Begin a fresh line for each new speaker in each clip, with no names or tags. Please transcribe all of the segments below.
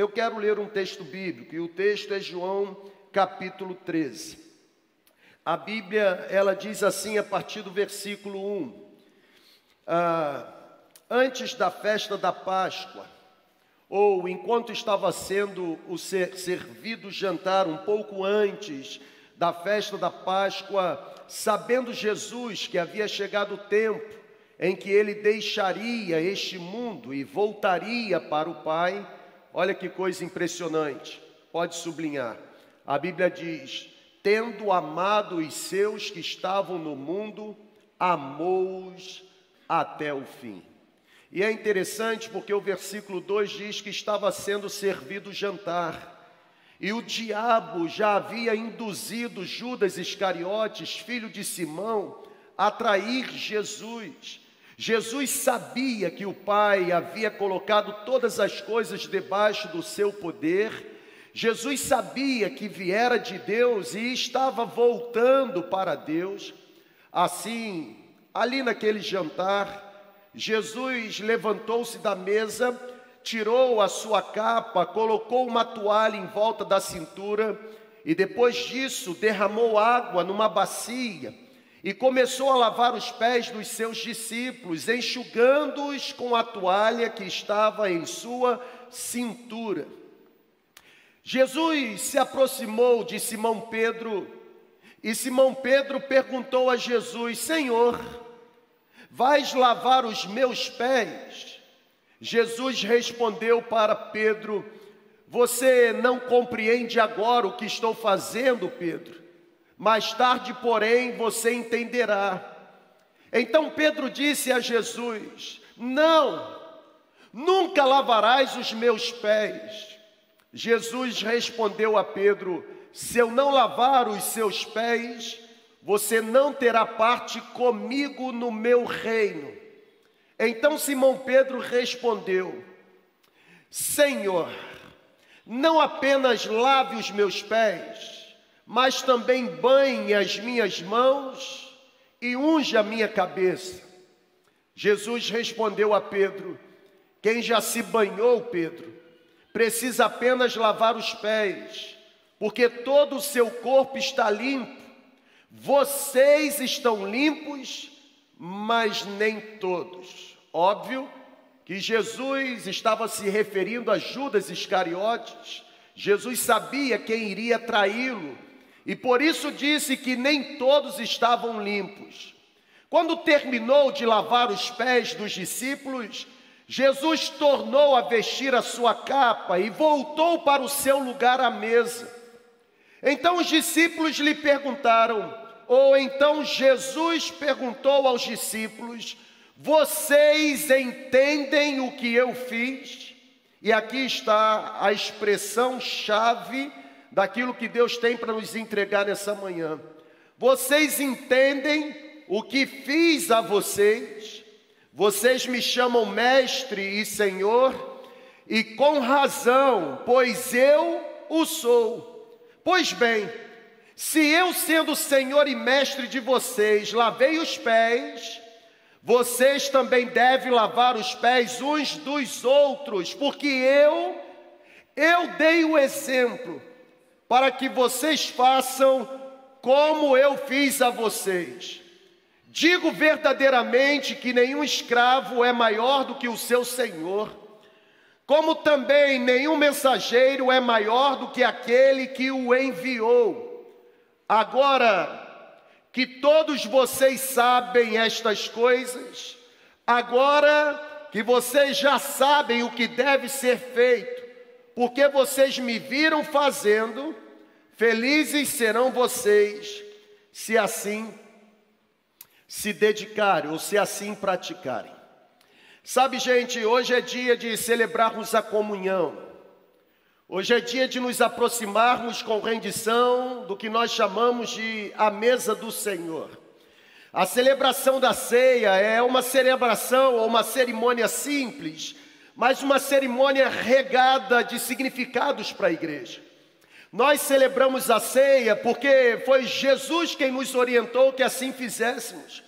eu quero ler um texto bíblico, e o texto é João capítulo 13. A Bíblia, ela diz assim a partir do versículo 1. Ah, antes da festa da Páscoa, ou enquanto estava sendo o ser, servido o jantar, um pouco antes da festa da Páscoa, sabendo Jesus que havia chegado o tempo em que ele deixaria este mundo e voltaria para o Pai, olha que coisa impressionante, pode sublinhar. A Bíblia diz: tendo amado os seus que estavam no mundo, amou-os até o fim. E é interessante porque o versículo 2 diz que estava sendo servido jantar. E o diabo já havia induzido Judas Iscariotes, filho de Simão, a trair Jesus. Jesus sabia que o Pai havia colocado todas as coisas debaixo do seu poder. Jesus sabia que viera de Deus e estava voltando para Deus. Assim, ali naquele jantar, Jesus levantou-se da mesa, tirou a sua capa, colocou uma toalha em volta da cintura e depois disso derramou água numa bacia e começou a lavar os pés dos seus discípulos, enxugando-os com a toalha que estava em sua cintura. Jesus se aproximou de Simão Pedro e Simão Pedro perguntou a Jesus: Senhor, Vais lavar os meus pés? Jesus respondeu para Pedro: Você não compreende agora o que estou fazendo, Pedro. Mais tarde, porém, você entenderá. Então Pedro disse a Jesus: Não, nunca lavarás os meus pés. Jesus respondeu a Pedro: Se eu não lavar os seus pés, você não terá parte comigo no meu reino. Então Simão Pedro respondeu: Senhor, não apenas lave os meus pés, mas também banhe as minhas mãos e unge a minha cabeça. Jesus respondeu a Pedro: Quem já se banhou, Pedro, precisa apenas lavar os pés, porque todo o seu corpo está limpo. Vocês estão limpos, mas nem todos. Óbvio que Jesus estava se referindo a Judas Iscariotes. Jesus sabia quem iria traí-lo e por isso disse que nem todos estavam limpos. Quando terminou de lavar os pés dos discípulos, Jesus tornou a vestir a sua capa e voltou para o seu lugar à mesa. Então os discípulos lhe perguntaram: ou então Jesus perguntou aos discípulos: Vocês entendem o que eu fiz? E aqui está a expressão chave daquilo que Deus tem para nos entregar nessa manhã. Vocês entendem o que fiz a vocês? Vocês me chamam mestre e senhor, e com razão, pois eu o sou. Pois bem, se eu, sendo Senhor e Mestre de vocês, lavei os pés, vocês também devem lavar os pés uns dos outros, porque eu, eu dei o exemplo para que vocês façam como eu fiz a vocês. Digo verdadeiramente que nenhum escravo é maior do que o seu senhor, como também nenhum mensageiro é maior do que aquele que o enviou. Agora que todos vocês sabem estas coisas, agora que vocês já sabem o que deve ser feito, porque vocês me viram fazendo, felizes serão vocês, se assim se dedicarem ou se assim praticarem. Sabe, gente, hoje é dia de celebrarmos a comunhão. Hoje é dia de nos aproximarmos com rendição do que nós chamamos de a mesa do Senhor. A celebração da ceia é uma celebração ou uma cerimônia simples, mas uma cerimônia regada de significados para a igreja. Nós celebramos a ceia porque foi Jesus quem nos orientou que assim fizéssemos.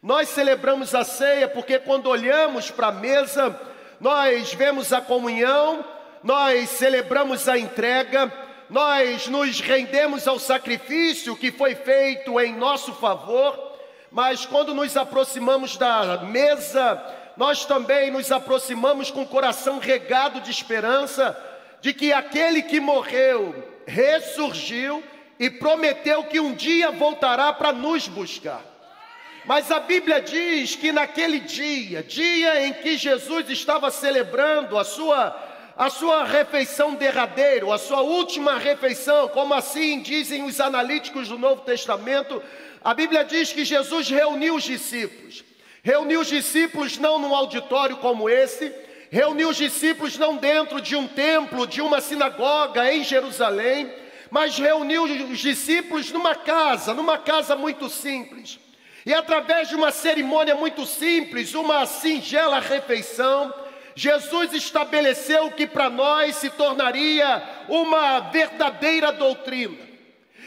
Nós celebramos a ceia porque quando olhamos para a mesa, nós vemos a comunhão, nós celebramos a entrega, nós nos rendemos ao sacrifício que foi feito em nosso favor, mas quando nos aproximamos da mesa, nós também nos aproximamos com o coração regado de esperança de que aquele que morreu ressurgiu e prometeu que um dia voltará para nos buscar. Mas a Bíblia diz que naquele dia, dia em que Jesus estava celebrando a sua a sua refeição derradeira, a sua última refeição, como assim dizem os analíticos do Novo Testamento, a Bíblia diz que Jesus reuniu os discípulos. Reuniu os discípulos não num auditório como esse, reuniu os discípulos não dentro de um templo, de uma sinagoga em Jerusalém, mas reuniu os discípulos numa casa, numa casa muito simples. E através de uma cerimônia muito simples, uma singela refeição, Jesus estabeleceu que para nós se tornaria uma verdadeira doutrina.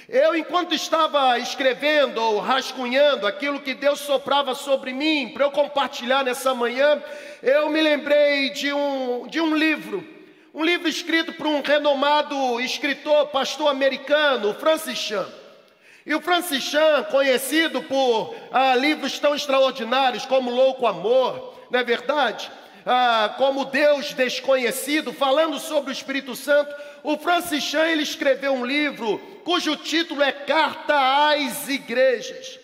Eu, enquanto estava escrevendo ou rascunhando aquilo que Deus soprava sobre mim, para eu compartilhar nessa manhã, eu me lembrei de um, de um livro, um livro escrito por um renomado escritor, pastor americano, Francis Chan. E o Francis Chan, conhecido por ah, livros tão extraordinários como Louco Amor, não é verdade? ah, como Deus desconhecido, falando sobre o Espírito Santo, o Francis Chan ele escreveu um livro cujo título é Carta às Igrejas.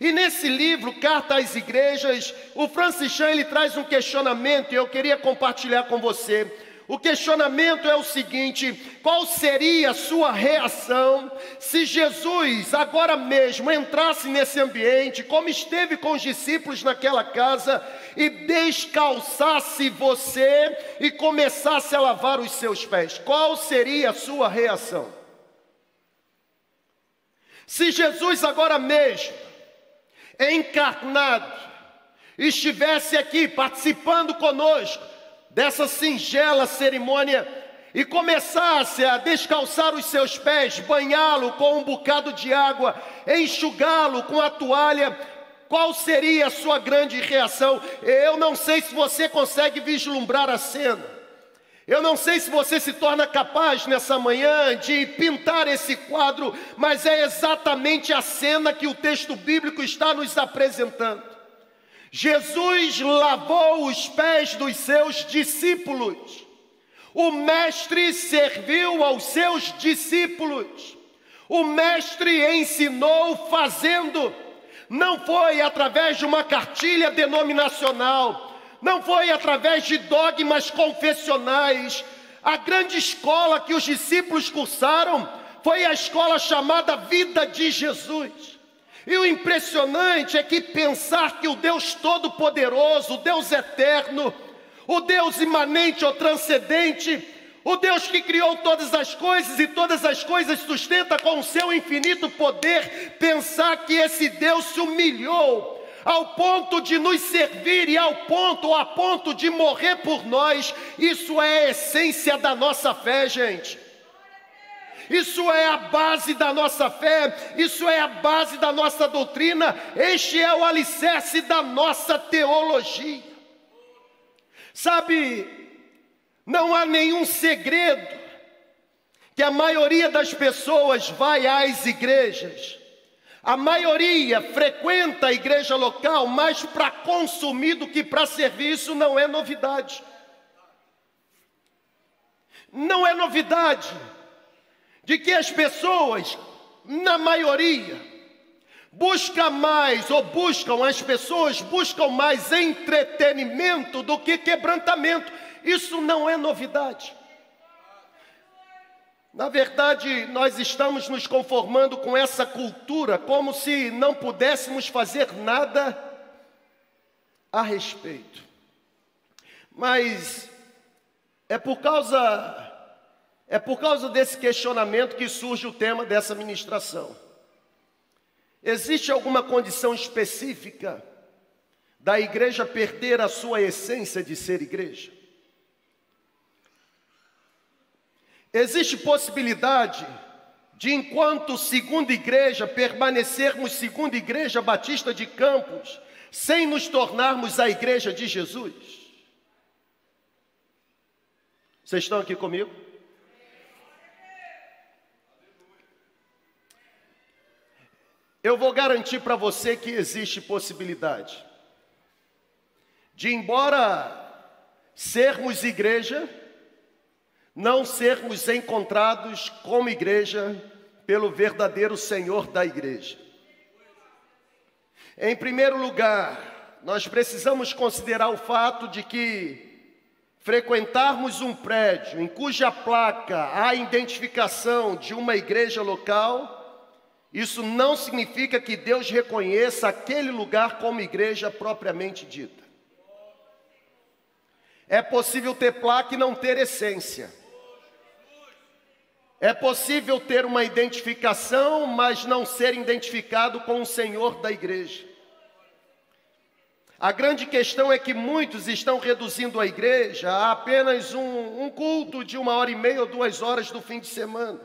E nesse livro, Carta às Igrejas, o Francis Chan ele traz um questionamento e eu queria compartilhar com você. O questionamento é o seguinte: qual seria a sua reação se Jesus agora mesmo entrasse nesse ambiente, como esteve com os discípulos naquela casa, e descalçasse você e começasse a lavar os seus pés? Qual seria a sua reação? Se Jesus agora mesmo, encarnado, estivesse aqui participando conosco, dessa singela cerimônia e começasse a descalçar os seus pés, banhá-lo com um bocado de água, enxugá-lo com a toalha, qual seria a sua grande reação? Eu não sei se você consegue vislumbrar a cena. Eu não sei se você se torna capaz nessa manhã de pintar esse quadro, mas é exatamente a cena que o texto bíblico está nos apresentando. Jesus lavou os pés dos seus discípulos. O Mestre serviu aos seus discípulos. O Mestre ensinou fazendo. Não foi através de uma cartilha denominacional, não foi através de dogmas confessionais. A grande escola que os discípulos cursaram foi a escola chamada Vida de Jesus. E o impressionante é que pensar que o Deus Todo-Poderoso, o Deus Eterno, o Deus imanente ou transcendente, o Deus que criou todas as coisas e todas as coisas sustenta com o seu infinito poder, pensar que esse Deus se humilhou ao ponto de nos servir e ao ponto, a ponto de morrer por nós, isso é a essência da nossa fé, gente. Isso é a base da nossa fé, isso é a base da nossa doutrina, este é o alicerce da nossa teologia. Sabe, não há nenhum segredo que a maioria das pessoas vai às igrejas. A maioria frequenta a igreja local mais para consumir do que para servir, isso não é novidade. Não é novidade de que as pessoas, na maioria, buscam mais ou buscam, as pessoas buscam mais entretenimento do que quebrantamento. Isso não é novidade. Na verdade, nós estamos nos conformando com essa cultura como se não pudéssemos fazer nada a respeito. Mas é por causa é por causa desse questionamento que surge o tema dessa ministração. Existe alguma condição específica da igreja perder a sua essência de ser igreja? Existe possibilidade de, enquanto segunda igreja, permanecermos segunda igreja batista de Campos, sem nos tornarmos a igreja de Jesus? Vocês estão aqui comigo? Eu vou garantir para você que existe possibilidade de, embora sermos igreja, não sermos encontrados como igreja pelo verdadeiro Senhor da igreja. Em primeiro lugar, nós precisamos considerar o fato de que frequentarmos um prédio em cuja placa há identificação de uma igreja local, isso não significa que Deus reconheça aquele lugar como igreja propriamente dita. É possível ter placa e não ter essência. É possível ter uma identificação, mas não ser identificado com o Senhor da igreja. A grande questão é que muitos estão reduzindo a igreja a apenas um, um, culto de uma hora e meia ou duas horas do fim de semana.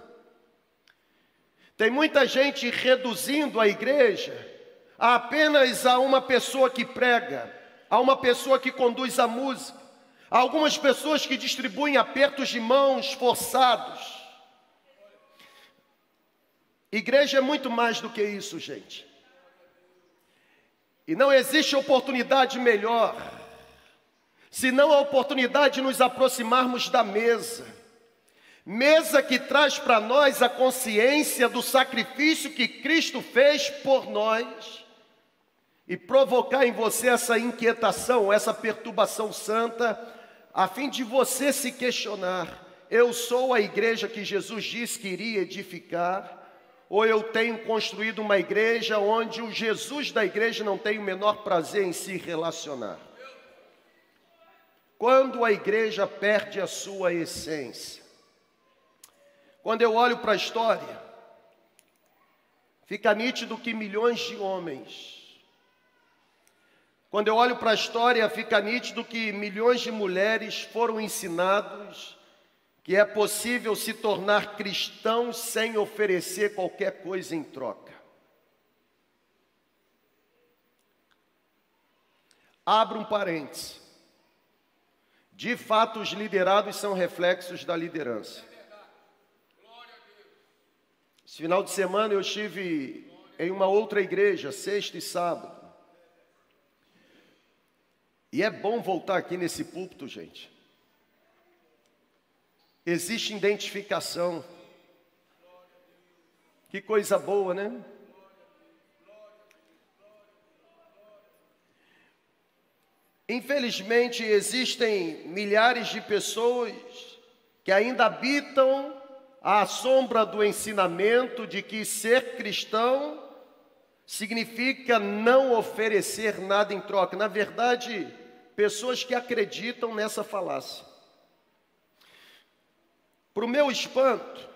Tem muita gente reduzindo a igreja a apenas a uma pessoa que prega, a uma pessoa que conduz a música, a algumas pessoas que distribuem apertos de mãos forçados. Igreja é muito mais do que isso, gente. E não existe oportunidade melhor, senão a oportunidade de nos aproximarmos da mesa. Mesa que traz para nós a consciência do sacrifício que Cristo fez por nós e provocar em você essa inquietação, essa perturbação santa, a fim de você se questionar: eu sou a igreja que Jesus disse que iria edificar? ou eu tenho construído uma igreja onde o Jesus da igreja não tem o menor prazer em se relacionar. Quando a igreja perde a sua essência. Quando eu olho para a história, fica nítido que milhões de homens. Quando eu olho para a história, fica nítido que milhões de mulheres foram ensinados que é possível se tornar cristão sem oferecer qualquer coisa em troca. Abra um parênteses. De fato, os liderados são reflexos da liderança. Esse final de semana eu estive em uma outra igreja, sexta e sábado. E é bom voltar aqui nesse púlpito, gente. Existe identificação. Que coisa boa, né? Infelizmente, existem milhares de pessoas que ainda habitam à sombra do ensinamento de que ser cristão significa não oferecer nada em troca. Na verdade, pessoas que acreditam nessa falácia. Para o meu espanto,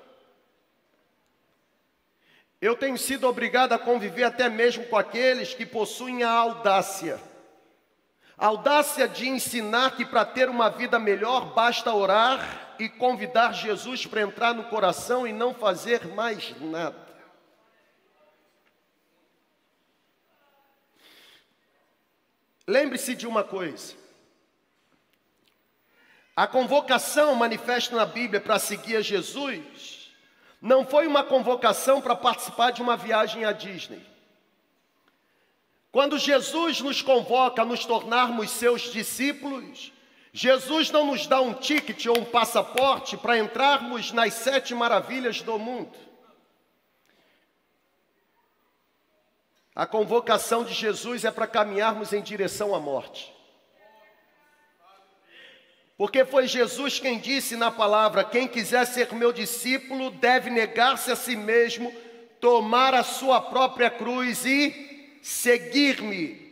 eu tenho sido obrigado a conviver até mesmo com aqueles que possuem a audácia. Audácia de ensinar que para ter uma vida melhor basta orar e convidar Jesus para entrar no coração e não fazer mais nada. Lembre-se de uma coisa: a convocação manifesta na Bíblia para seguir a Jesus não foi uma convocação para participar de uma viagem à Disney. Quando Jesus nos convoca a nos tornarmos seus discípulos, Jesus não nos dá um ticket ou um passaporte para entrarmos nas sete maravilhas do mundo. A convocação de Jesus é para caminharmos em direção à morte. Porque foi Jesus quem disse na palavra: quem quiser ser meu discípulo deve negar-se a si mesmo, tomar a sua própria cruz e seguir-me.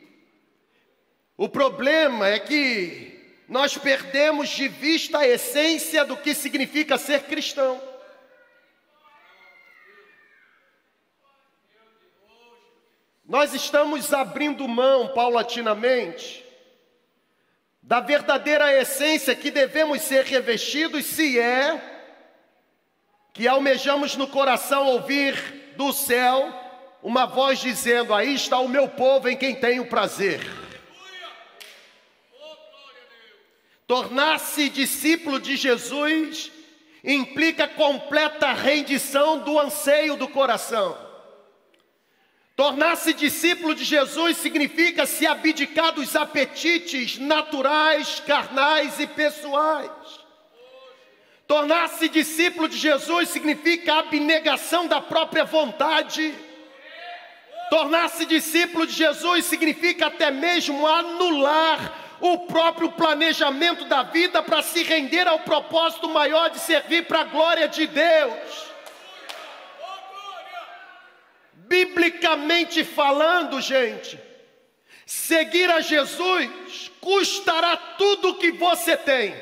O problema é que nós perdemos de vista a essência do que significa ser cristão. Nós estamos abrindo mão paulatinamente da verdadeira essência que devemos ser revestidos, se é que almejamos no coração ouvir do céu uma voz dizendo: Aí está o meu povo em quem tenho prazer. Tornar-se discípulo de Jesus implica completa rendição do anseio do coração. Tornar-se discípulo de Jesus significa se abdicar dos apetites naturais, carnais e pessoais. Tornar-se discípulo de Jesus significa abnegação da própria vontade. Tornar-se discípulo de Jesus significa até mesmo anular o próprio planejamento da vida para se render ao propósito maior de servir para a glória de Deus. Biblicamente falando, gente, seguir a Jesus custará tudo o que você tem.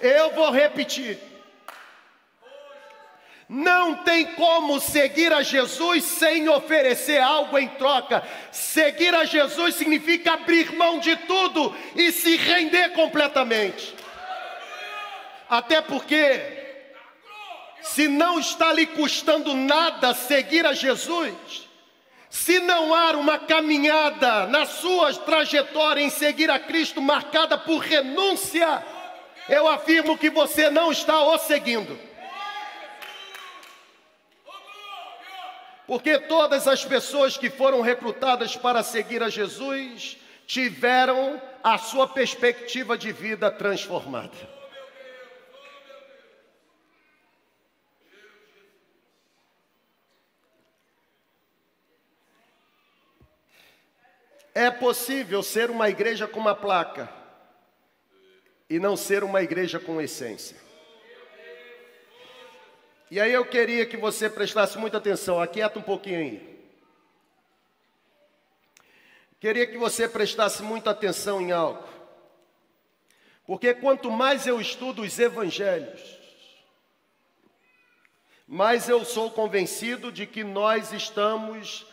Eu vou repetir. Não tem como seguir a Jesus sem oferecer algo em troca. Seguir a Jesus significa abrir mão de tudo e se render completamente. Até porque, se não está lhe custando nada seguir a Jesus, se não há uma caminhada na sua trajetória em seguir a Cristo marcada por renúncia, eu afirmo que você não está o seguindo. Porque todas as pessoas que foram recrutadas para seguir a Jesus tiveram a sua perspectiva de vida transformada. É possível ser uma igreja com uma placa e não ser uma igreja com essência. E aí eu queria que você prestasse muita atenção, aquieta um pouquinho aí. Queria que você prestasse muita atenção em algo. Porque quanto mais eu estudo os evangelhos, mais eu sou convencido de que nós estamos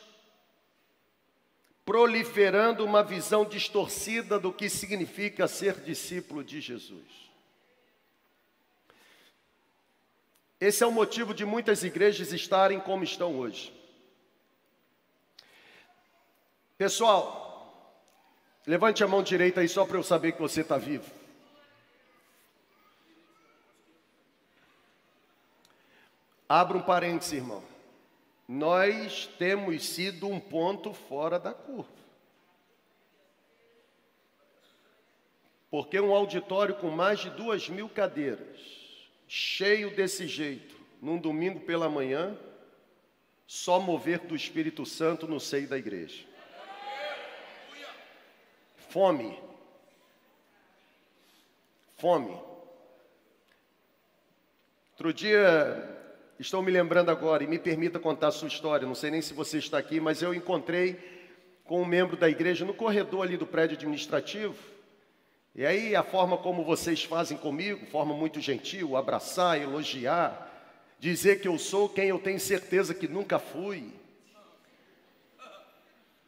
proliferando uma visão distorcida do que significa ser discípulo de Jesus. Esse é o motivo de muitas igrejas estarem como estão hoje. Pessoal, levante a mão direita aí só para eu saber que você está vivo. Abra um parêntese, irmão. Nós temos sido um ponto fora da curva. Porque um auditório com mais de duas mil cadeiras, cheio desse jeito, num domingo pela manhã, só mover do Espírito Santo no seio da igreja. Fome. Fome. Outro dia, estou me lembrando agora, e me permita contar a sua história, não sei nem se você está aqui, mas eu encontrei com um membro da igreja no corredor ali do prédio administrativo, e aí a forma como vocês fazem comigo, forma muito gentil, abraçar, elogiar, dizer que eu sou quem eu tenho certeza que nunca fui.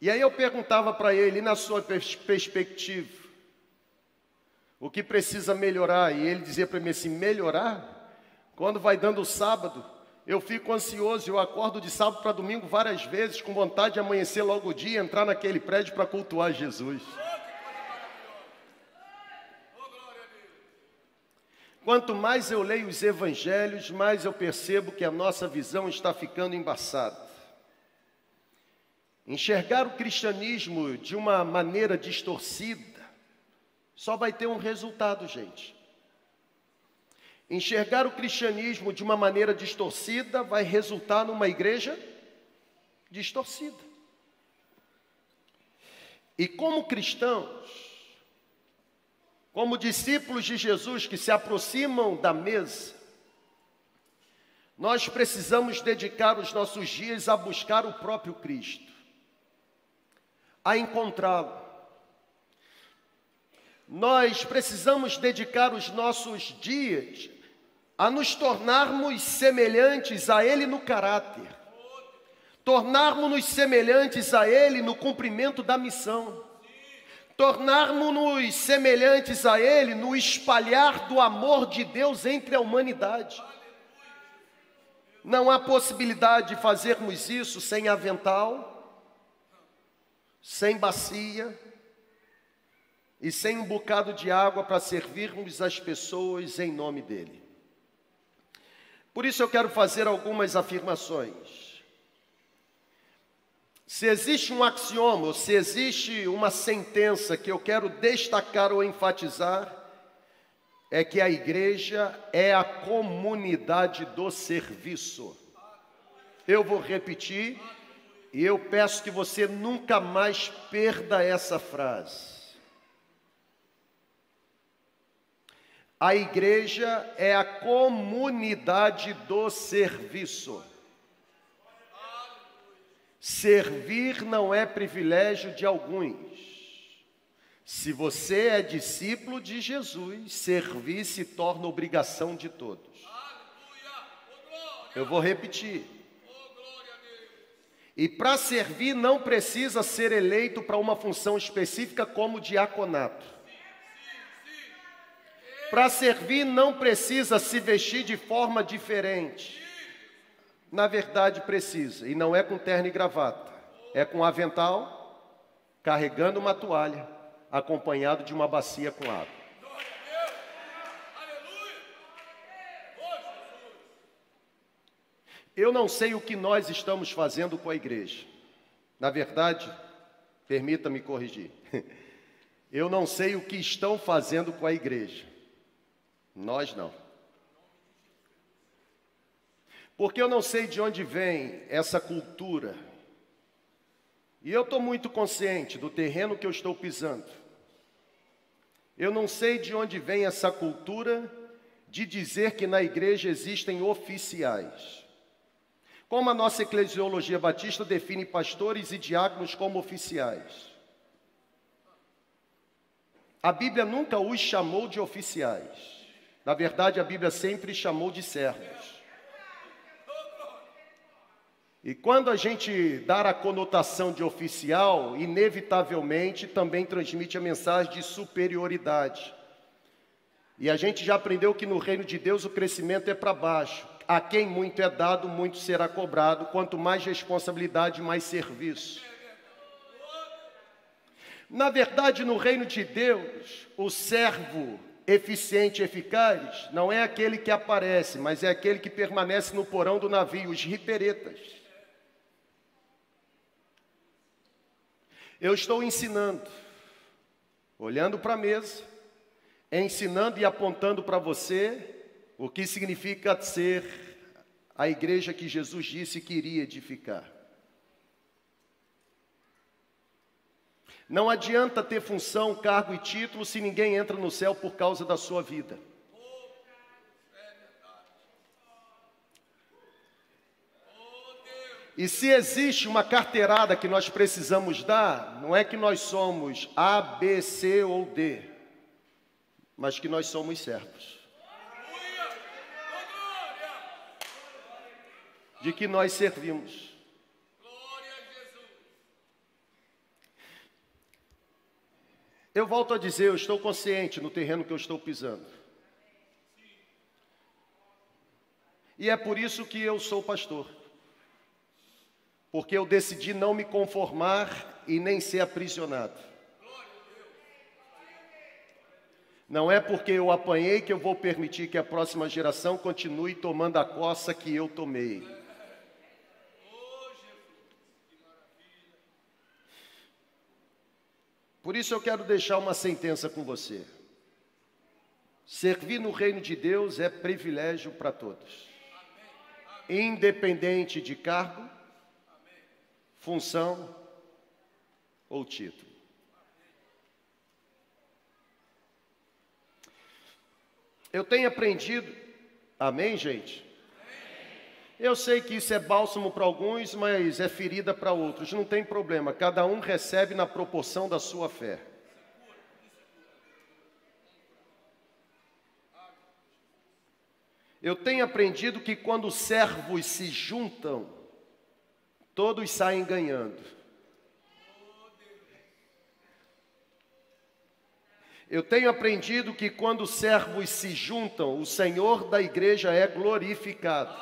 E aí eu perguntava para ele, na sua pers perspectiva, o que precisa melhorar? E ele dizia para mim assim: melhorar? Quando vai dando o sábado, eu fico ansioso, eu acordo de sábado para domingo várias vezes, com vontade de amanhecer logo o dia, entrar naquele prédio para cultuar Jesus. Quanto mais eu leio os evangelhos, mais eu percebo que a nossa visão está ficando embaçada. Enxergar o cristianismo de uma maneira distorcida só vai ter um resultado, gente. Enxergar o cristianismo de uma maneira distorcida vai resultar numa igreja distorcida. E como cristãos, como discípulos de Jesus que se aproximam da mesa, nós precisamos dedicar os nossos dias a buscar o próprio Cristo, a encontrá-lo. Nós precisamos dedicar os nossos dias a nos tornarmos semelhantes a Ele no caráter, tornarmos-nos semelhantes a Ele no cumprimento da missão tornarmos-nos semelhantes a Ele no espalhar do amor de Deus entre a humanidade. Não há possibilidade de fazermos isso sem avental, sem bacia e sem um bocado de água para servirmos as pessoas em nome dele. Por isso eu quero fazer algumas afirmações. Se existe um axioma, se existe uma sentença que eu quero destacar ou enfatizar, é que a igreja é a comunidade do serviço. Eu vou repetir e eu peço que você nunca mais perda essa frase. A igreja é a comunidade do serviço. Servir não é privilégio de alguns. Se você é discípulo de Jesus, servir se torna obrigação de todos. Eu vou repetir. E para servir não precisa ser eleito para uma função específica como diaconato. Para servir não precisa se vestir de forma diferente. Na verdade precisa, e não é com terno e gravata, é com avental, carregando uma toalha acompanhado de uma bacia com água. Eu não sei o que nós estamos fazendo com a igreja. Na verdade, permita-me corrigir. Eu não sei o que estão fazendo com a igreja. Nós não. Porque eu não sei de onde vem essa cultura. E eu estou muito consciente do terreno que eu estou pisando. Eu não sei de onde vem essa cultura de dizer que na igreja existem oficiais. Como a nossa eclesiologia batista define pastores e diáconos como oficiais. A Bíblia nunca os chamou de oficiais. Na verdade, a Bíblia sempre chamou de servos. E quando a gente dá a conotação de oficial, inevitavelmente também transmite a mensagem de superioridade. E a gente já aprendeu que no reino de Deus o crescimento é para baixo. A quem muito é dado, muito será cobrado. Quanto mais responsabilidade, mais serviço. Na verdade, no reino de Deus, o servo eficiente e eficaz não é aquele que aparece, mas é aquele que permanece no porão do navio, os riperetas. Eu estou ensinando, olhando para a mesa, ensinando e apontando para você o que significa ser a igreja que Jesus disse que iria edificar. Não adianta ter função, cargo e título se ninguém entra no céu por causa da sua vida. E se existe uma carteirada que nós precisamos dar, não é que nós somos A, B, C ou D, mas que nós somos servos. De que nós servimos. Eu volto a dizer, eu estou consciente no terreno que eu estou pisando. E é por isso que eu sou pastor porque eu decidi não me conformar e nem ser aprisionado. Não é porque eu apanhei que eu vou permitir que a próxima geração continue tomando a coça que eu tomei. Por isso eu quero deixar uma sentença com você. Servir no reino de Deus é privilégio para todos, independente de cargo, função ou título. Eu tenho aprendido, amém, gente? Eu sei que isso é bálsamo para alguns, mas é ferida para outros. Não tem problema, cada um recebe na proporção da sua fé. Eu tenho aprendido que quando servos se juntam, todos saem ganhando. Eu tenho aprendido que quando servos se juntam, o Senhor da igreja é glorificado.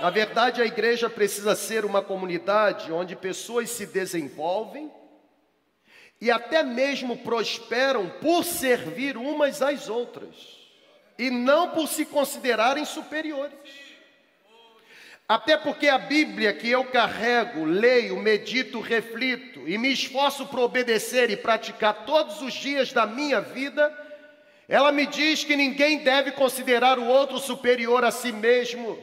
Na verdade, a igreja precisa ser uma comunidade onde pessoas se desenvolvem e até mesmo prosperam por servir umas às outras e não por se considerarem superiores. Até porque a Bíblia que eu carrego, leio, medito, reflito e me esforço para obedecer e praticar todos os dias da minha vida, ela me diz que ninguém deve considerar o outro superior a si mesmo.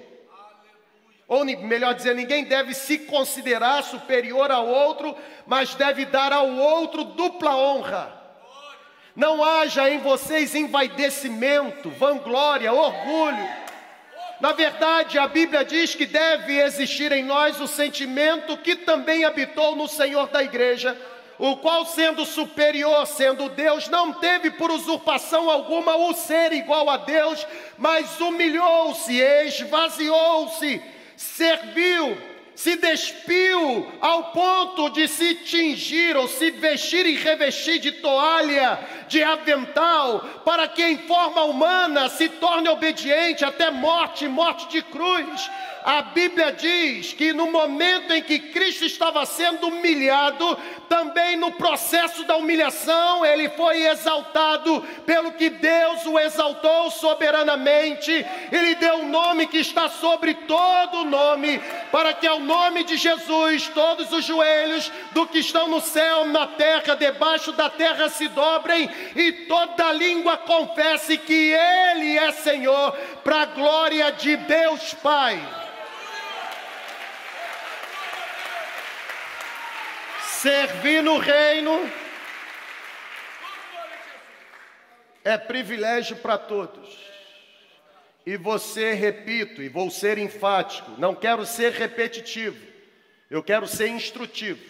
Ou melhor dizer, ninguém deve se considerar superior ao outro, mas deve dar ao outro dupla honra. Não haja em vocês envaidecimento, vanglória, orgulho na verdade, a Bíblia diz que deve existir em nós o sentimento que também habitou no Senhor da igreja, o qual, sendo superior, sendo Deus, não teve por usurpação alguma o ser igual a Deus, mas humilhou-se, esvaziou-se, serviu se despiu ao ponto de se tingir ou se vestir e revestir de toalha, de avental, para que em forma humana se torne obediente até morte morte de cruz. A Bíblia diz que no momento em que Cristo estava sendo humilhado, também no processo da humilhação, ele foi exaltado pelo que Deus o exaltou soberanamente. Ele deu um nome que está sobre todo nome, para que ao nome de Jesus todos os joelhos do que estão no céu, na terra, debaixo da terra se dobrem e toda língua confesse que Ele é Senhor, para a glória de Deus Pai. Servir no reino é privilégio para todos. E você, repito, e vou ser enfático, não quero ser repetitivo, eu quero ser instrutivo.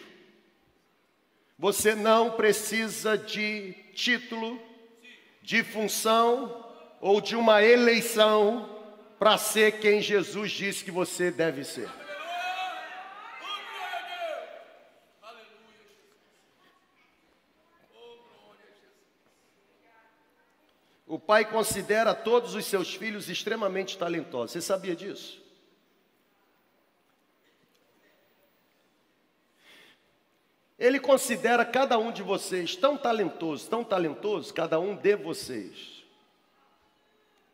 Você não precisa de título, de função ou de uma eleição para ser quem Jesus disse que você deve ser. O pai considera todos os seus filhos extremamente talentosos. Você sabia disso? Ele considera cada um de vocês tão talentoso, tão talentoso, cada um de vocês.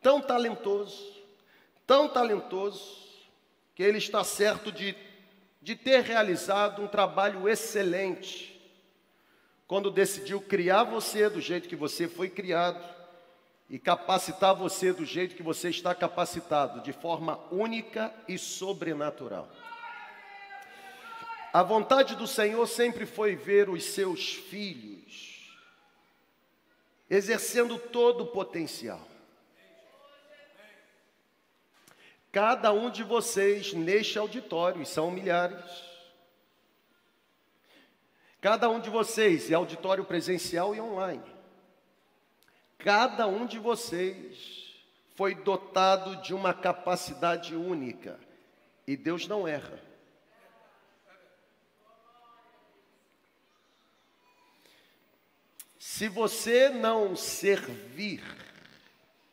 Tão talentoso, tão talentoso, que ele está certo de, de ter realizado um trabalho excelente quando decidiu criar você do jeito que você foi criado e capacitar você do jeito que você está capacitado, de forma única e sobrenatural. A vontade do Senhor sempre foi ver os seus filhos exercendo todo o potencial. Cada um de vocês neste auditório, e são milhares, cada um de vocês, é auditório presencial e online, Cada um de vocês foi dotado de uma capacidade única e Deus não erra. Se você não servir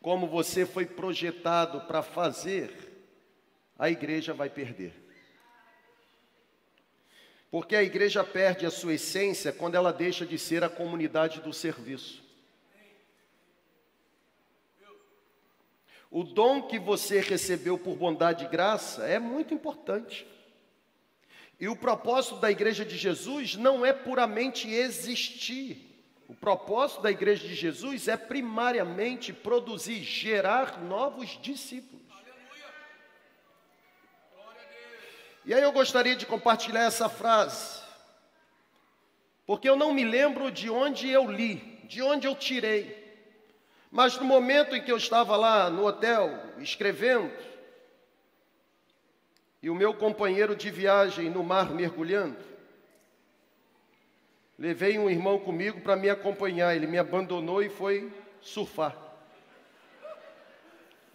como você foi projetado para fazer, a igreja vai perder. Porque a igreja perde a sua essência quando ela deixa de ser a comunidade do serviço. O dom que você recebeu por bondade e graça é muito importante. E o propósito da igreja de Jesus não é puramente existir. O propósito da igreja de Jesus é primariamente produzir, gerar novos discípulos. E aí eu gostaria de compartilhar essa frase, porque eu não me lembro de onde eu li, de onde eu tirei. Mas no momento em que eu estava lá no hotel escrevendo, e o meu companheiro de viagem no mar mergulhando, levei um irmão comigo para me acompanhar, ele me abandonou e foi surfar.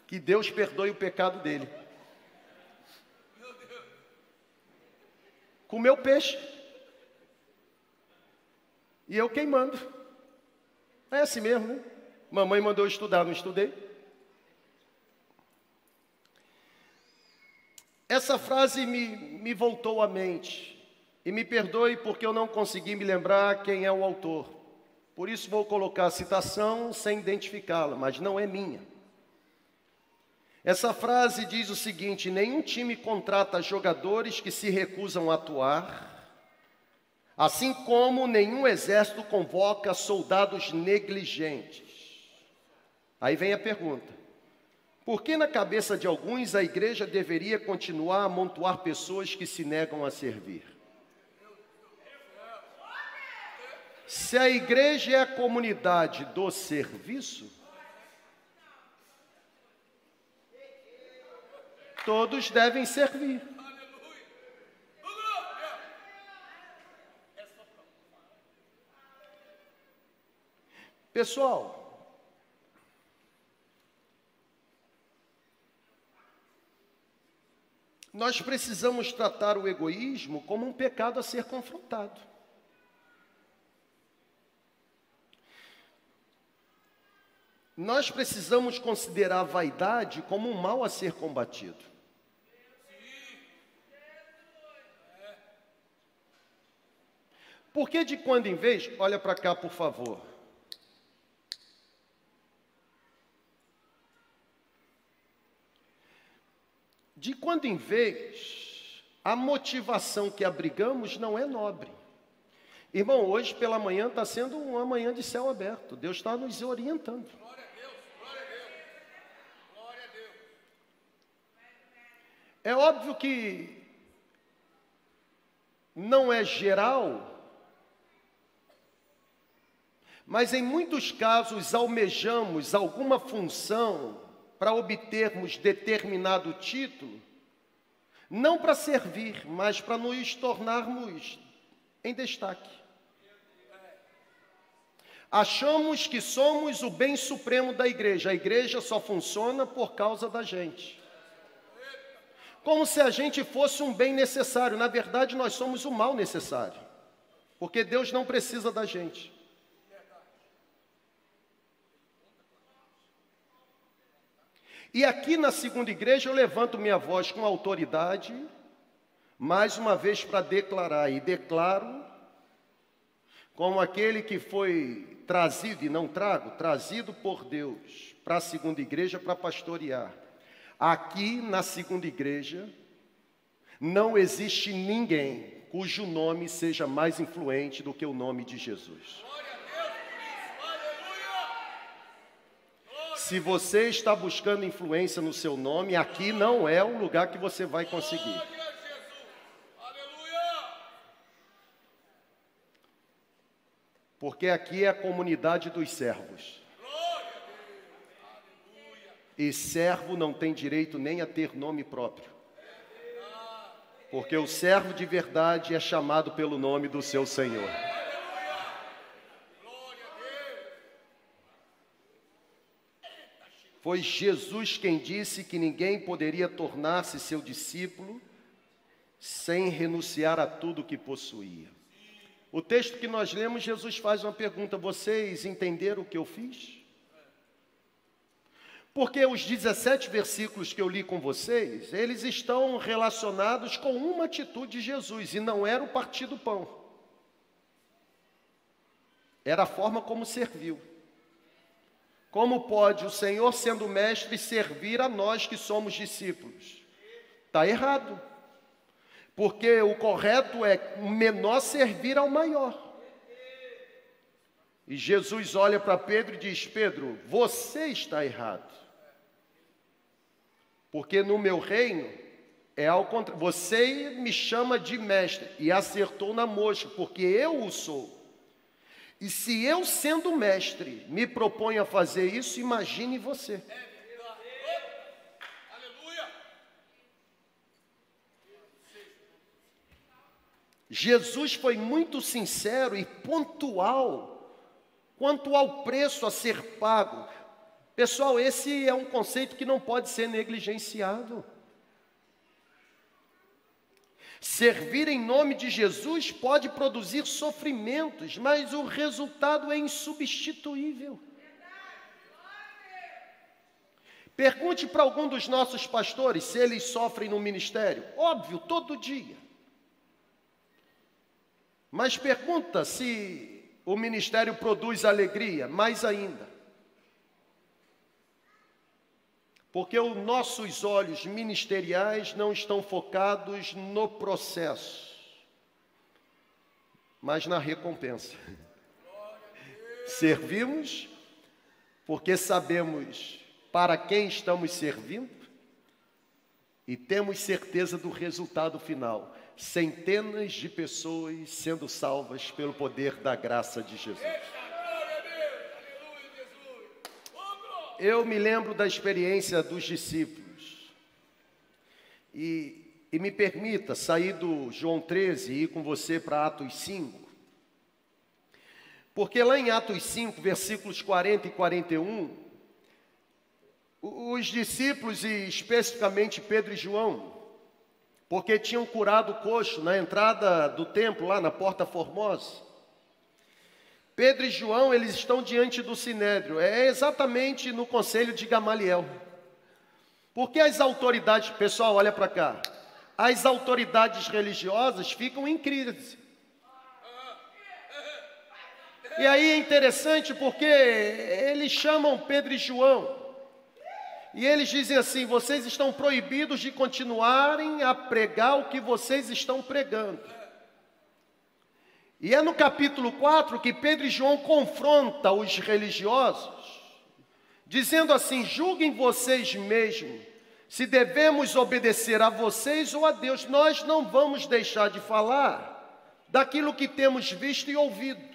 Que Deus perdoe o pecado dele. Comeu peixe. E eu queimando. É assim mesmo, né? Mamãe mandou estudar, não estudei. Essa frase me, me voltou à mente. E me perdoe porque eu não consegui me lembrar quem é o autor. Por isso vou colocar a citação sem identificá-la, mas não é minha. Essa frase diz o seguinte: nenhum time contrata jogadores que se recusam a atuar, assim como nenhum exército convoca soldados negligentes. Aí vem a pergunta: por que na cabeça de alguns a igreja deveria continuar a amontoar pessoas que se negam a servir? Se a igreja é a comunidade do serviço, todos devem servir. Pessoal, nós precisamos tratar o egoísmo como um pecado a ser confrontado. Nós precisamos considerar a vaidade como um mal a ser combatido. Porque de quando em vez, olha para cá, por favor. De quando em vez, a motivação que abrigamos não é nobre. Irmão, hoje pela manhã está sendo uma manhã de céu aberto. Deus está nos orientando. Glória a Deus, glória a Deus, glória a Deus. É óbvio que não é geral mas em muitos casos almejamos alguma função para obtermos determinado título, não para servir, mas para nos tornarmos em destaque. Achamos que somos o bem supremo da igreja, a igreja só funciona por causa da gente. Como se a gente fosse um bem necessário, na verdade nós somos o mal necessário, porque Deus não precisa da gente. E aqui na segunda igreja eu levanto minha voz com autoridade, mais uma vez para declarar, e declaro, como aquele que foi trazido, e não trago, trazido por Deus para a segunda igreja para pastorear. Aqui na segunda igreja, não existe ninguém cujo nome seja mais influente do que o nome de Jesus. Se você está buscando influência no seu nome, aqui não é o lugar que você vai conseguir. Porque aqui é a comunidade dos servos. E servo não tem direito nem a ter nome próprio. Porque o servo de verdade é chamado pelo nome do seu Senhor. Foi Jesus quem disse que ninguém poderia tornar-se seu discípulo sem renunciar a tudo que possuía. O texto que nós lemos, Jesus faz uma pergunta: vocês entenderam o que eu fiz? Porque os 17 versículos que eu li com vocês, eles estão relacionados com uma atitude de Jesus, e não era o partir do pão, era a forma como serviu. Como pode o Senhor, sendo mestre, servir a nós que somos discípulos? Está errado. Porque o correto é o menor servir ao maior. E Jesus olha para Pedro e diz: Pedro, você está errado. Porque no meu reino é ao contrário. Você me chama de mestre e acertou na mosca, porque eu o sou. E se eu, sendo mestre, me proponho a fazer isso, imagine você. Jesus foi muito sincero e pontual quanto ao preço a ser pago. Pessoal, esse é um conceito que não pode ser negligenciado. Servir em nome de Jesus pode produzir sofrimentos, mas o resultado é insubstituível. Pergunte para algum dos nossos pastores se eles sofrem no ministério. Óbvio, todo dia. Mas pergunta se o ministério produz alegria, mais ainda. Porque os nossos olhos ministeriais não estão focados no processo, mas na recompensa. Servimos porque sabemos para quem estamos servindo e temos certeza do resultado final. Centenas de pessoas sendo salvas pelo poder da graça de Jesus. Eu me lembro da experiência dos discípulos. E, e me permita sair do João 13 e ir com você para Atos 5. Porque lá em Atos 5, versículos 40 e 41, os discípulos, e especificamente Pedro e João, porque tinham curado o coxo na entrada do templo, lá na Porta Formosa. Pedro e João, eles estão diante do sinédrio, é exatamente no conselho de Gamaliel. Porque as autoridades, pessoal, olha para cá, as autoridades religiosas ficam em crise. E aí é interessante porque eles chamam Pedro e João. E eles dizem assim: vocês estão proibidos de continuarem a pregar o que vocês estão pregando. E é no capítulo 4 que Pedro e João confrontam os religiosos, dizendo assim: julguem vocês mesmos se devemos obedecer a vocês ou a Deus. Nós não vamos deixar de falar daquilo que temos visto e ouvido.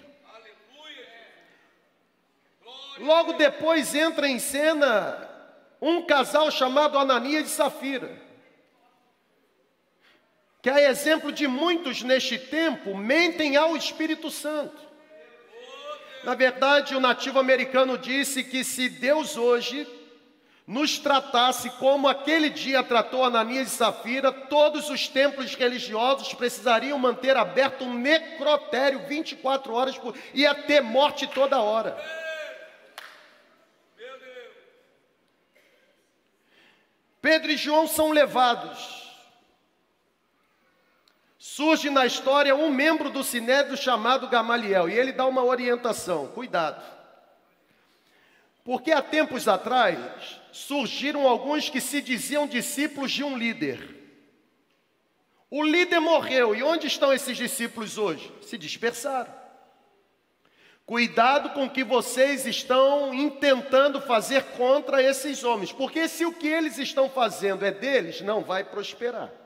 Logo depois entra em cena um casal chamado Ananias e Safira, que é exemplo de muitos neste tempo, mentem ao Espírito Santo. Na verdade, o nativo americano disse que se Deus hoje nos tratasse como aquele dia tratou Ananias e Safira, todos os templos religiosos precisariam manter aberto um necrotério 24 horas por ia ter morte toda hora. Pedro e João são levados. Surge na história um membro do sinédrio chamado Gamaliel, e ele dá uma orientação: cuidado. Porque há tempos atrás surgiram alguns que se diziam discípulos de um líder. O líder morreu, e onde estão esses discípulos hoje? Se dispersaram. Cuidado com o que vocês estão intentando fazer contra esses homens, porque se o que eles estão fazendo é deles, não vai prosperar.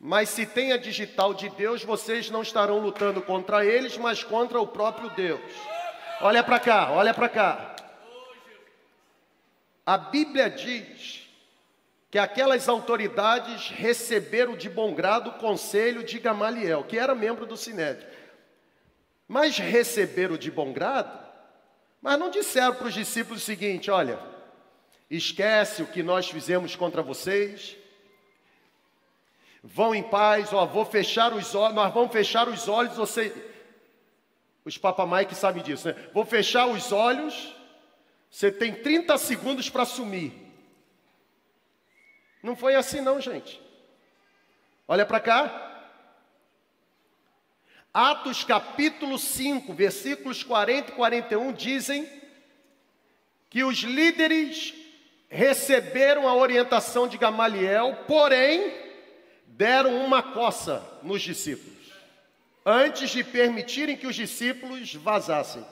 Mas se tem a digital de Deus, vocês não estarão lutando contra eles, mas contra o próprio Deus. Olha para cá, olha para cá. A Bíblia diz que aquelas autoridades receberam de bom grado o conselho de Gamaliel, que era membro do Sinédrio mas receberam de bom grado, mas não disseram para os discípulos o seguinte: olha, esquece o que nós fizemos contra vocês, vão em paz, ó, vou fechar os olhos, nós vamos fechar os olhos, você, os papamai que sabem disso, né? Vou fechar os olhos, você tem 30 segundos para sumir. Não foi assim não, gente. Olha para cá. Atos capítulo 5, versículos 40 e 41 dizem que os líderes receberam a orientação de Gamaliel, porém deram uma coça nos discípulos, antes de permitirem que os discípulos vazassem.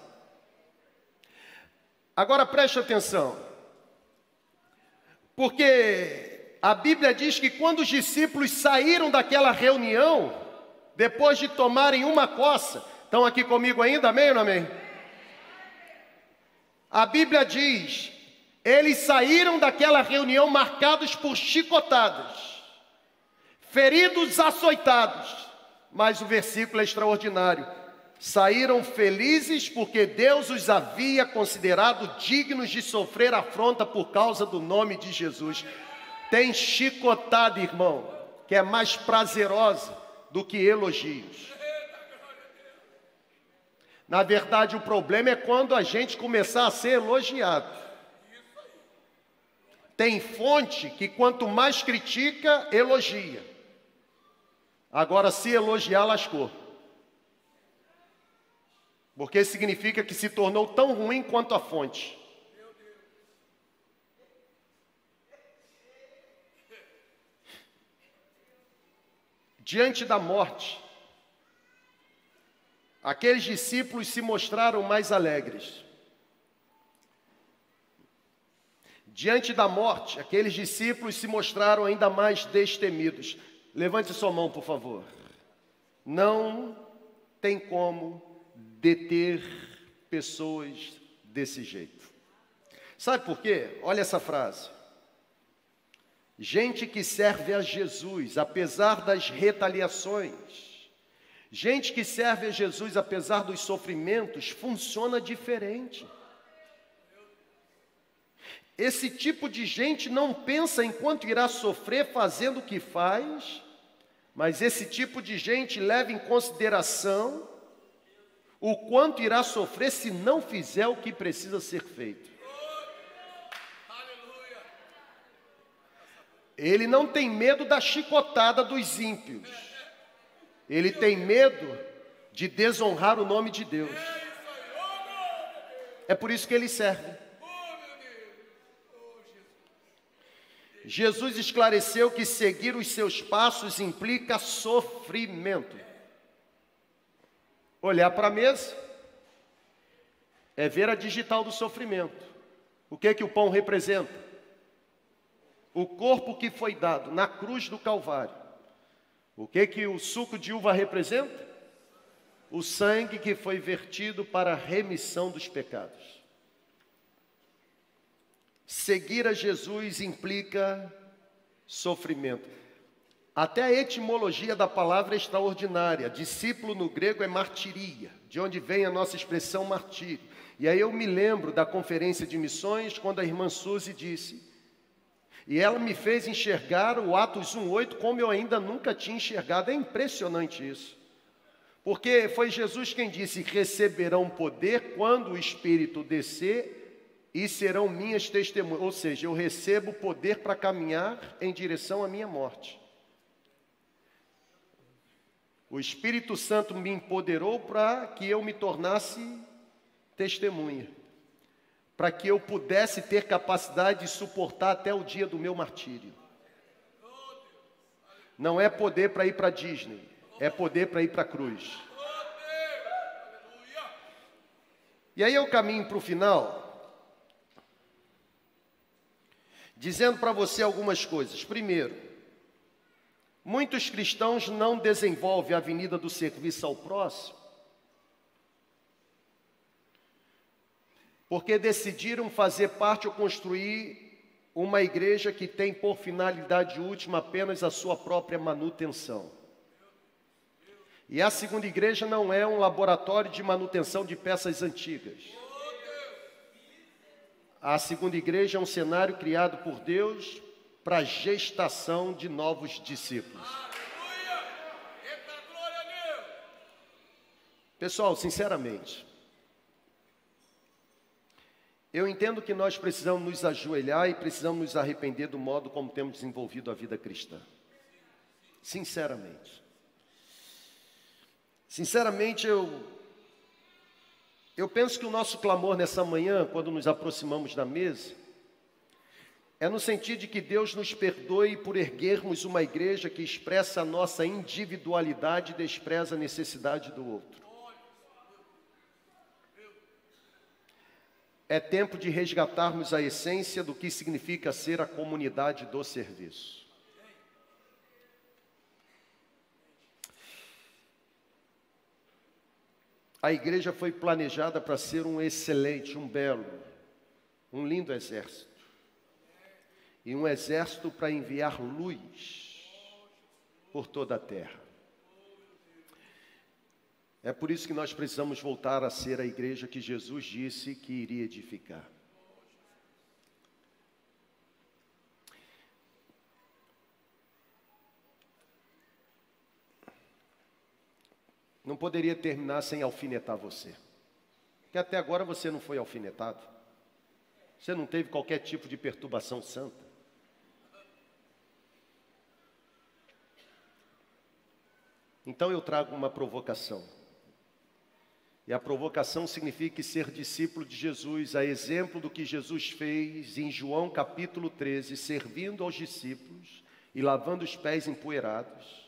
Agora preste atenção, porque a Bíblia diz que quando os discípulos saíram daquela reunião, depois de tomarem uma coça, estão aqui comigo ainda, amém ou não amém? A Bíblia diz: eles saíram daquela reunião marcados por chicotadas, feridos, açoitados, mas o versículo é extraordinário. Saíram felizes porque Deus os havia considerado dignos de sofrer afronta por causa do nome de Jesus. Tem chicotada, irmão, que é mais prazerosa do que elogios. Na verdade, o problema é quando a gente começar a ser elogiado. Tem fonte que quanto mais critica, elogia. Agora, se elogiar, lascou. Porque significa que se tornou tão ruim quanto a fonte. Diante da morte, aqueles discípulos se mostraram mais alegres. Diante da morte, aqueles discípulos se mostraram ainda mais destemidos. Levante sua mão, por favor. Não tem como deter pessoas desse jeito. Sabe por quê? Olha essa frase. Gente que serve a Jesus, apesar das retaliações, gente que serve a Jesus, apesar dos sofrimentos, funciona diferente. Esse tipo de gente não pensa enquanto irá sofrer fazendo o que faz, mas esse tipo de gente leva em consideração o quanto irá sofrer se não fizer o que precisa ser feito. Ele não tem medo da chicotada dos ímpios, ele tem medo de desonrar o nome de Deus. É por isso que ele serve. Jesus esclareceu que seguir os seus passos implica sofrimento. Olhar para a mesa é ver a digital do sofrimento. O que é que o pão representa? O corpo que foi dado na cruz do Calvário. O que é que o suco de uva representa? O sangue que foi vertido para a remissão dos pecados. Seguir a Jesus implica sofrimento. Até a etimologia da palavra é extraordinária. Discípulo no grego é martiria, de onde vem a nossa expressão martírio. E aí eu me lembro da conferência de missões, quando a irmã Suzy disse, e ela me fez enxergar o Atos 1,8 como eu ainda nunca tinha enxergado. É impressionante isso. Porque foi Jesus quem disse: receberão poder quando o Espírito descer e serão minhas testemunhas. Ou seja, eu recebo poder para caminhar em direção à minha morte. O Espírito Santo me empoderou para que eu me tornasse testemunha, para que eu pudesse ter capacidade de suportar até o dia do meu martírio. Não é poder para ir para Disney, é poder para ir para a cruz. E aí eu caminho para o final, dizendo para você algumas coisas. Primeiro, muitos cristãos não desenvolvem a avenida do serviço ao próximo porque decidiram fazer parte ou construir uma igreja que tem por finalidade última apenas a sua própria manutenção. E a segunda igreja não é um laboratório de manutenção de peças antigas. A segunda igreja é um cenário criado por Deus para a gestação de novos discípulos. Pessoal, sinceramente, eu entendo que nós precisamos nos ajoelhar e precisamos nos arrepender do modo como temos desenvolvido a vida cristã. Sinceramente. Sinceramente, eu eu penso que o nosso clamor nessa manhã, quando nos aproximamos da mesa, é no sentido de que Deus nos perdoe por erguermos uma igreja que expressa a nossa individualidade e despreza a necessidade do outro. É tempo de resgatarmos a essência do que significa ser a comunidade do serviço. A igreja foi planejada para ser um excelente, um belo, um lindo exército. E um exército para enviar luz por toda a terra. É por isso que nós precisamos voltar a ser a igreja que Jesus disse que iria edificar. Não poderia terminar sem alfinetar você. Porque até agora você não foi alfinetado. Você não teve qualquer tipo de perturbação santa. Então eu trago uma provocação. E a provocação significa ser discípulo de Jesus, a exemplo do que Jesus fez em João capítulo 13, servindo aos discípulos e lavando os pés empoeirados.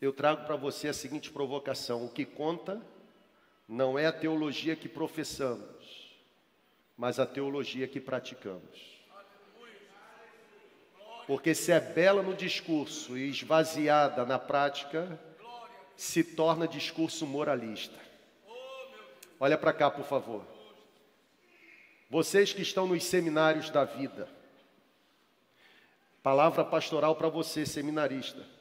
Eu trago para você a seguinte provocação: o que conta não é a teologia que professamos, mas a teologia que praticamos. Porque se é bela no discurso e esvaziada na prática, se torna discurso moralista. Olha para cá, por favor. Vocês que estão nos seminários da vida, palavra pastoral para você, seminarista.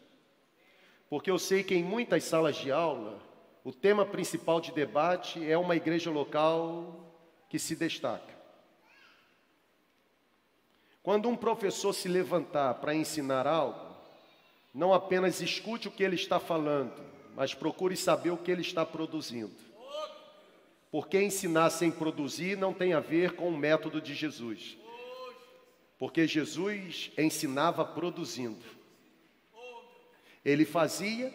Porque eu sei que em muitas salas de aula, o tema principal de debate é uma igreja local que se destaca. Quando um professor se levantar para ensinar algo, não apenas escute o que ele está falando, mas procure saber o que ele está produzindo. Porque ensinar sem produzir não tem a ver com o método de Jesus. Porque Jesus ensinava produzindo. Ele fazia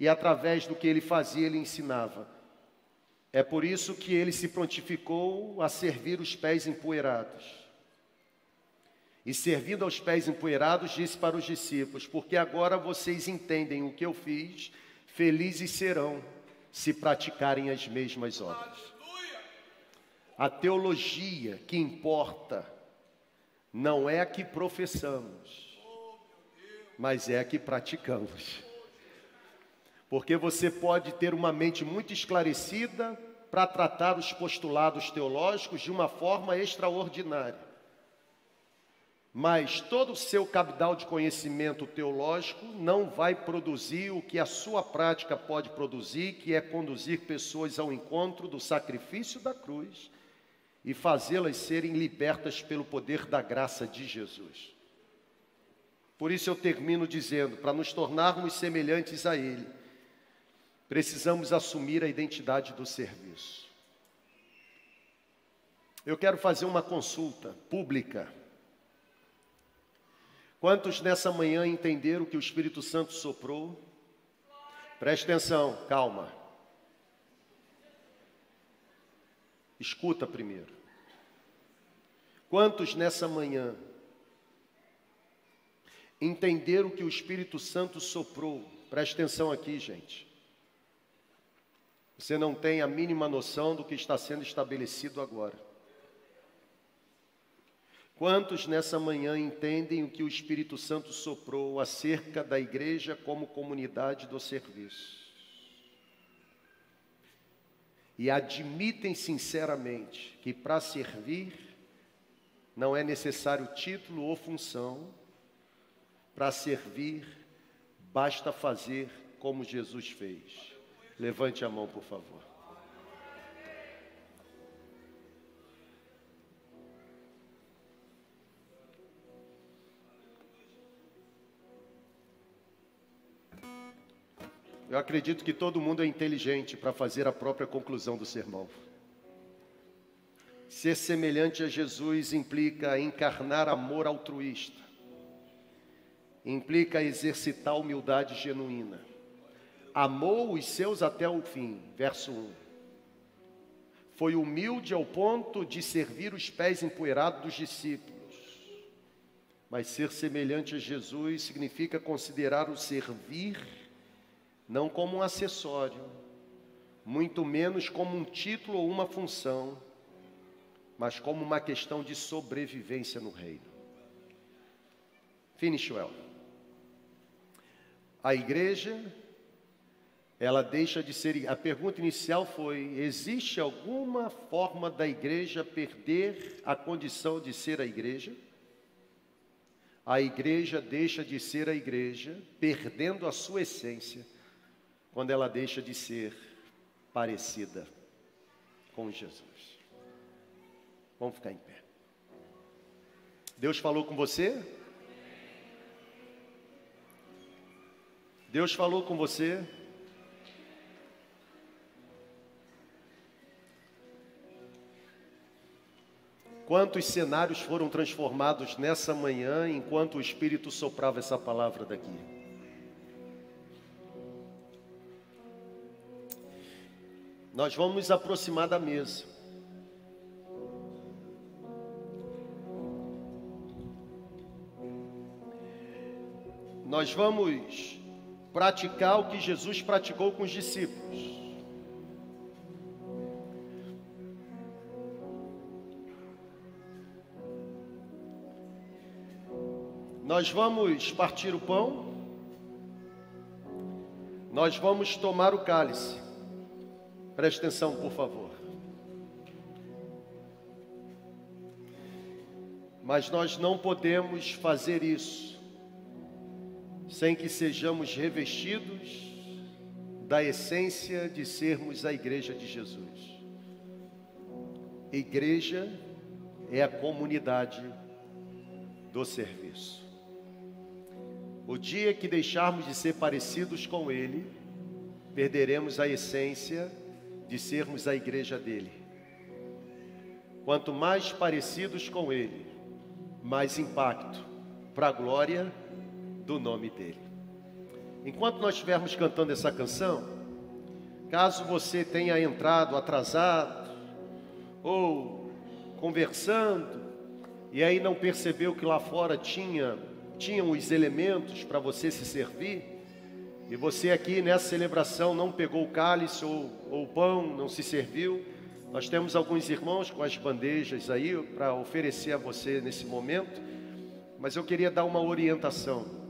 e através do que ele fazia ele ensinava. É por isso que ele se prontificou a servir os pés empoeirados. E servindo aos pés empoeirados, disse para os discípulos: Porque agora vocês entendem o que eu fiz, felizes serão se praticarem as mesmas obras. A teologia que importa não é a que professamos, mas é a que praticamos. Porque você pode ter uma mente muito esclarecida para tratar os postulados teológicos de uma forma extraordinária mas todo o seu capital de conhecimento teológico não vai produzir o que a sua prática pode produzir, que é conduzir pessoas ao encontro do sacrifício da cruz e fazê-las serem libertas pelo poder da graça de Jesus. Por isso eu termino dizendo: para nos tornarmos semelhantes a Ele, precisamos assumir a identidade do serviço. Eu quero fazer uma consulta pública Quantos nessa manhã entenderam que o Espírito Santo soprou? Preste atenção, calma. Escuta primeiro. Quantos nessa manhã entenderam que o Espírito Santo soprou? Preste atenção aqui, gente. Você não tem a mínima noção do que está sendo estabelecido agora. Quantos nessa manhã entendem o que o Espírito Santo soprou acerca da igreja como comunidade do serviço? E admitem sinceramente que para servir não é necessário título ou função, para servir basta fazer como Jesus fez. Levante a mão, por favor. Eu acredito que todo mundo é inteligente para fazer a própria conclusão do sermão. Ser semelhante a Jesus implica encarnar amor altruísta, implica exercitar humildade genuína. Amou os seus até o fim, verso 1. Foi humilde ao ponto de servir os pés empoeirados dos discípulos. Mas ser semelhante a Jesus significa considerar o servir não como um acessório, muito menos como um título ou uma função, mas como uma questão de sobrevivência no reino. Finish well. A igreja, ela deixa de ser. A pergunta inicial foi: existe alguma forma da igreja perder a condição de ser a igreja? A igreja deixa de ser a igreja, perdendo a sua essência quando ela deixa de ser parecida com Jesus. Vamos ficar em pé. Deus falou com você? Deus falou com você? Quantos cenários foram transformados nessa manhã enquanto o Espírito soprava essa palavra daqui? Nós vamos nos aproximar da mesa. Nós vamos praticar o que Jesus praticou com os discípulos. Nós vamos partir o pão, nós vamos tomar o cálice. Preste atenção, por favor. Mas nós não podemos fazer isso sem que sejamos revestidos da essência de sermos a igreja de Jesus. Igreja é a comunidade do serviço. O dia que deixarmos de ser parecidos com Ele, perderemos a essência de sermos a igreja dele. Quanto mais parecidos com Ele, mais impacto para a glória do nome dele. Enquanto nós estivermos cantando essa canção, caso você tenha entrado atrasado ou conversando e aí não percebeu que lá fora tinha tinham os elementos para você se servir, e você aqui nessa celebração não pegou o cálice ou, ou o pão, não se serviu, nós temos alguns irmãos com as bandejas aí para oferecer a você nesse momento, mas eu queria dar uma orientação.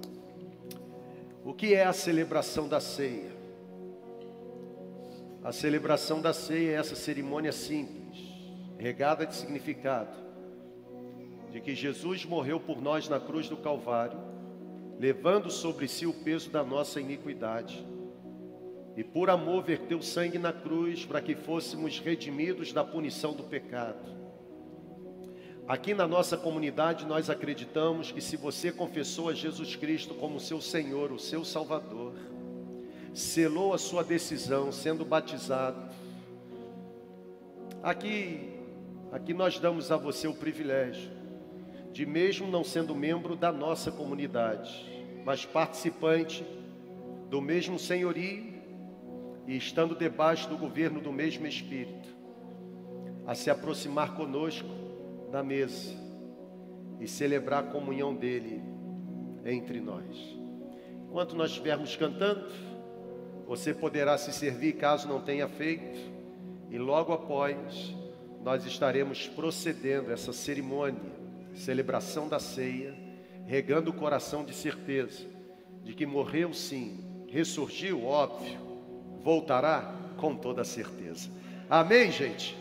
O que é a celebração da ceia? A celebração da ceia é essa cerimônia simples, regada de significado de que Jesus morreu por nós na cruz do Calvário, levando sobre si o peso da nossa iniquidade, e por amor verteu sangue na cruz para que fôssemos redimidos da punição do pecado. Aqui na nossa comunidade nós acreditamos que se você confessou a Jesus Cristo como seu Senhor, o seu Salvador, selou a sua decisão sendo batizado. Aqui, aqui nós damos a você o privilégio de mesmo não sendo membro da nossa comunidade, mas participante do mesmo senhorio e estando debaixo do governo do mesmo Espírito, a se aproximar conosco da mesa e celebrar a comunhão dele entre nós. Enquanto nós estivermos cantando, você poderá se servir caso não tenha feito, e logo após nós estaremos procedendo essa cerimônia celebração da ceia, regando o coração de certeza de que morreu sim, ressurgiu, óbvio, voltará com toda certeza. Amém, gente?